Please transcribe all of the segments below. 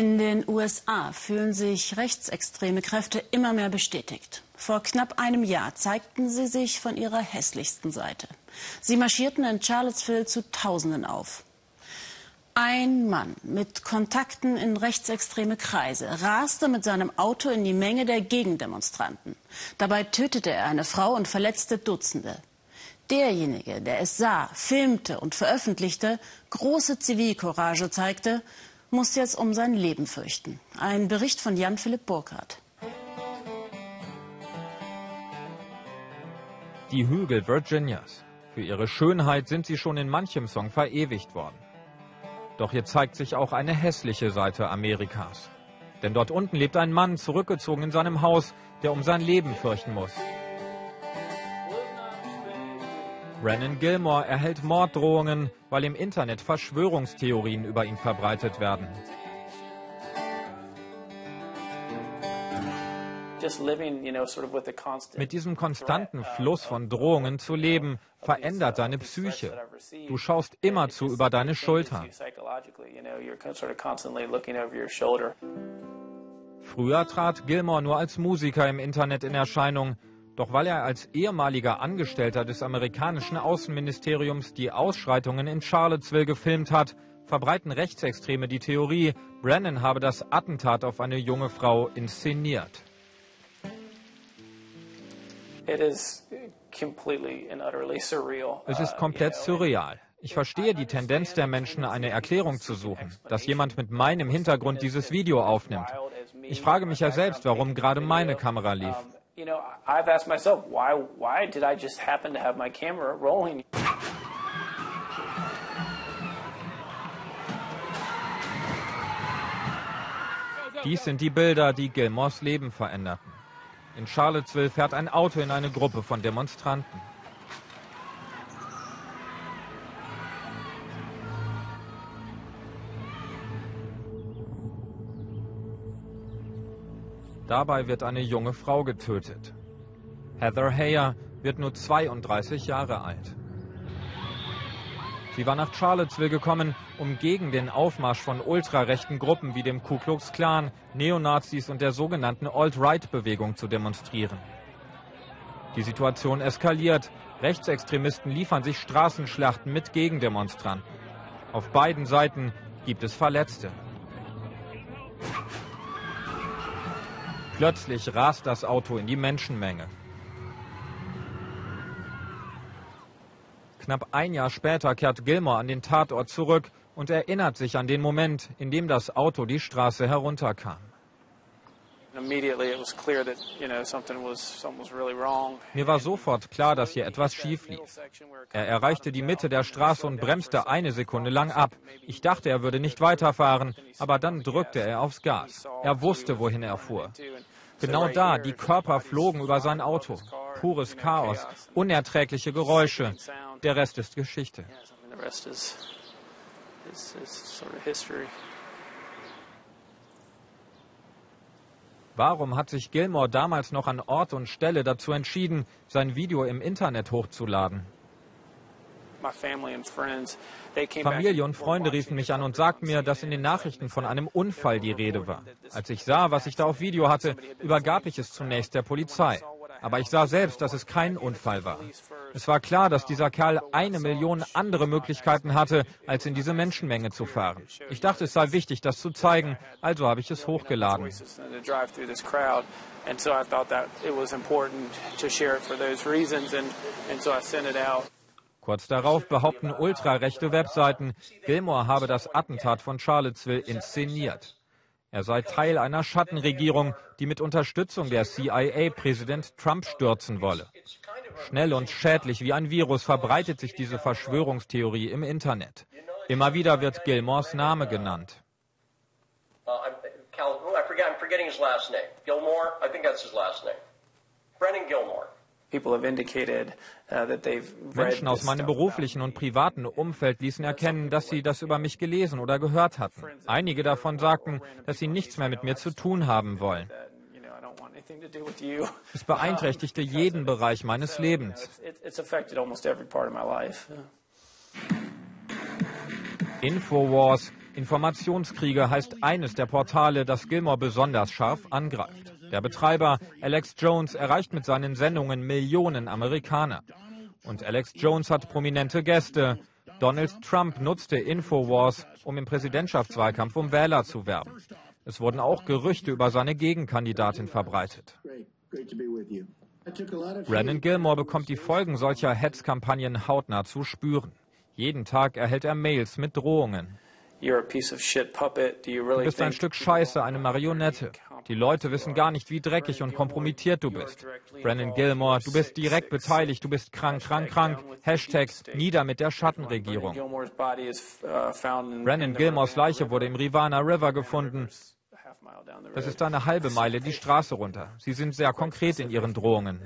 In den USA fühlen sich rechtsextreme Kräfte immer mehr bestätigt. Vor knapp einem Jahr zeigten sie sich von ihrer hässlichsten Seite. Sie marschierten in Charlottesville zu Tausenden auf. Ein Mann mit Kontakten in rechtsextreme Kreise raste mit seinem Auto in die Menge der Gegendemonstranten. Dabei tötete er eine Frau und verletzte Dutzende. Derjenige, der es sah, filmte und veröffentlichte, große Zivilcourage zeigte, muss jetzt um sein Leben fürchten. Ein Bericht von Jan-Philipp Burkhardt. Die Hügel Virginias. Für ihre Schönheit sind sie schon in manchem Song verewigt worden. Doch hier zeigt sich auch eine hässliche Seite Amerikas. Denn dort unten lebt ein Mann zurückgezogen in seinem Haus, der um sein Leben fürchten muss. Brennan Gilmore erhält Morddrohungen, weil im Internet Verschwörungstheorien über ihn verbreitet werden. Mit diesem konstanten Fluss von Drohungen zu leben, verändert deine Psyche. Du schaust immerzu über deine Schulter. Früher trat Gilmore nur als Musiker im Internet in Erscheinung. Doch weil er als ehemaliger Angestellter des amerikanischen Außenministeriums die Ausschreitungen in Charlottesville gefilmt hat, verbreiten Rechtsextreme die Theorie, Brennan habe das Attentat auf eine junge Frau inszeniert. Es ist komplett surreal. Ich verstehe die Tendenz der Menschen, eine Erklärung zu suchen, dass jemand mit meinem Hintergrund dieses Video aufnimmt. Ich frage mich ja selbst, warum gerade meine Kamera lief you know, I've asked myself, why, why did I just happen to have my camera rolling? Dies sind die Bilder, die Gilmores Leben veränderten. In Charlottesville fährt ein Auto in eine Gruppe von Demonstranten. Dabei wird eine junge Frau getötet. Heather Heyer wird nur 32 Jahre alt. Sie war nach Charlottesville gekommen, um gegen den Aufmarsch von ultrarechten Gruppen wie dem Ku Klux Klan, Neonazis und der sogenannten Alt-Right-Bewegung zu demonstrieren. Die Situation eskaliert. Rechtsextremisten liefern sich Straßenschlachten mit Gegendemonstranten. Auf beiden Seiten gibt es Verletzte. Plötzlich rast das Auto in die Menschenmenge. Knapp ein Jahr später kehrt Gilmore an den Tatort zurück und erinnert sich an den Moment, in dem das Auto die Straße herunterkam. Mir war sofort klar, dass hier etwas schief lief. Er erreichte die Mitte der Straße und bremste eine Sekunde lang ab. Ich dachte, er würde nicht weiterfahren, aber dann drückte er aufs Gas. Er wusste, wohin er fuhr. Genau da, die Körper flogen über sein Auto. Pures Chaos, unerträgliche Geräusche. Der Rest ist Geschichte. Warum hat sich Gilmore damals noch an Ort und Stelle dazu entschieden, sein Video im Internet hochzuladen? Familie und Freunde riefen mich an und sagten mir, dass in den Nachrichten von einem Unfall die Rede war. Als ich sah, was ich da auf Video hatte, übergab ich es zunächst der Polizei. Aber ich sah selbst, dass es kein Unfall war. Es war klar, dass dieser Kerl eine Million andere Möglichkeiten hatte, als in diese Menschenmenge zu fahren. Ich dachte, es sei wichtig, das zu zeigen, also habe ich es hochgeladen. And so I thought that it was important to share it for those reasons, and, and so I sent it out. Kurz darauf behaupten ultrarechte Webseiten, Gilmore habe das Attentat von Charlottesville inszeniert. Er sei Teil einer Schattenregierung, die mit Unterstützung der CIA Präsident Trump stürzen wolle. Schnell und schädlich wie ein Virus verbreitet sich diese Verschwörungstheorie im Internet. Immer wieder wird Gilmores Name genannt. Uh, Brennan Gilmore. Uh, Menschen aus meinem beruflichen und privaten Umfeld ließen erkennen, dass sie das über mich gelesen oder gehört hatten. Einige davon sagten, dass sie nichts mehr mit mir zu tun haben wollen. Es beeinträchtigte jeden Bereich meines Lebens. Infowars Informationskriege heißt eines der Portale, das Gilmore besonders scharf angreift. Der Betreiber Alex Jones erreicht mit seinen Sendungen Millionen Amerikaner. Und Alex Jones hat prominente Gäste. Donald Trump nutzte Infowars, um im Präsidentschaftswahlkampf um Wähler zu werben. Es wurden auch Gerüchte über seine Gegenkandidatin verbreitet. Brennan Gilmore bekommt die Folgen solcher Hetzkampagnen hautnah zu spüren. Jeden Tag erhält er Mails mit Drohungen. Du bist ein Stück Scheiße, eine Marionette. Die Leute wissen gar nicht, wie dreckig und kompromittiert du bist. Brennan Gilmore, du bist direkt beteiligt, du bist krank, krank, krank. Hashtag nieder mit der Schattenregierung. Brennan Gilmores Leiche wurde im Rivana River gefunden. Das ist eine halbe Meile die Straße runter. Sie sind sehr konkret in ihren Drohungen.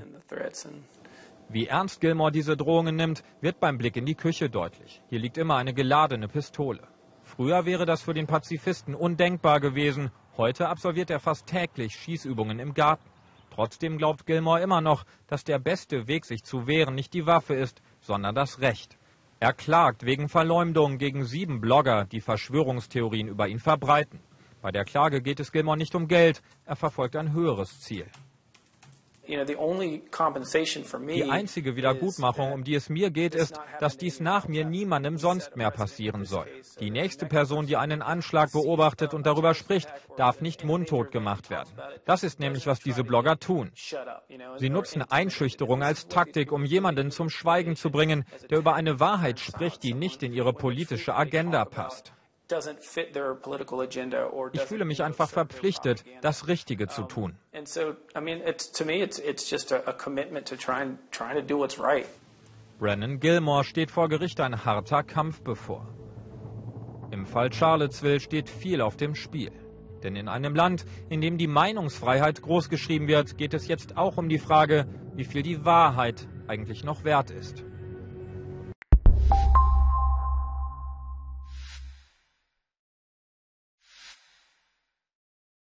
Wie ernst Gilmore diese Drohungen nimmt, wird beim Blick in die Küche deutlich. Hier liegt immer eine geladene Pistole. Früher wäre das für den Pazifisten undenkbar gewesen. Heute absolviert er fast täglich Schießübungen im Garten. Trotzdem glaubt Gilmore immer noch, dass der beste Weg, sich zu wehren, nicht die Waffe ist, sondern das Recht. Er klagt wegen Verleumdung gegen sieben Blogger, die Verschwörungstheorien über ihn verbreiten. Bei der Klage geht es Gilmore nicht um Geld, er verfolgt ein höheres Ziel. Die einzige Wiedergutmachung, um die es mir geht, ist, dass dies nach mir niemandem sonst mehr passieren soll. Die nächste Person, die einen Anschlag beobachtet und darüber spricht, darf nicht mundtot gemacht werden. Das ist nämlich, was diese Blogger tun. Sie nutzen Einschüchterung als Taktik, um jemanden zum Schweigen zu bringen, der über eine Wahrheit spricht, die nicht in ihre politische Agenda passt. Ich fühle mich einfach verpflichtet, das Richtige zu tun. Brennan Gilmore steht vor Gericht ein harter Kampf bevor. Im Fall Charlottesville steht viel auf dem Spiel. Denn in einem Land, in dem die Meinungsfreiheit großgeschrieben wird, geht es jetzt auch um die Frage, wie viel die Wahrheit eigentlich noch wert ist.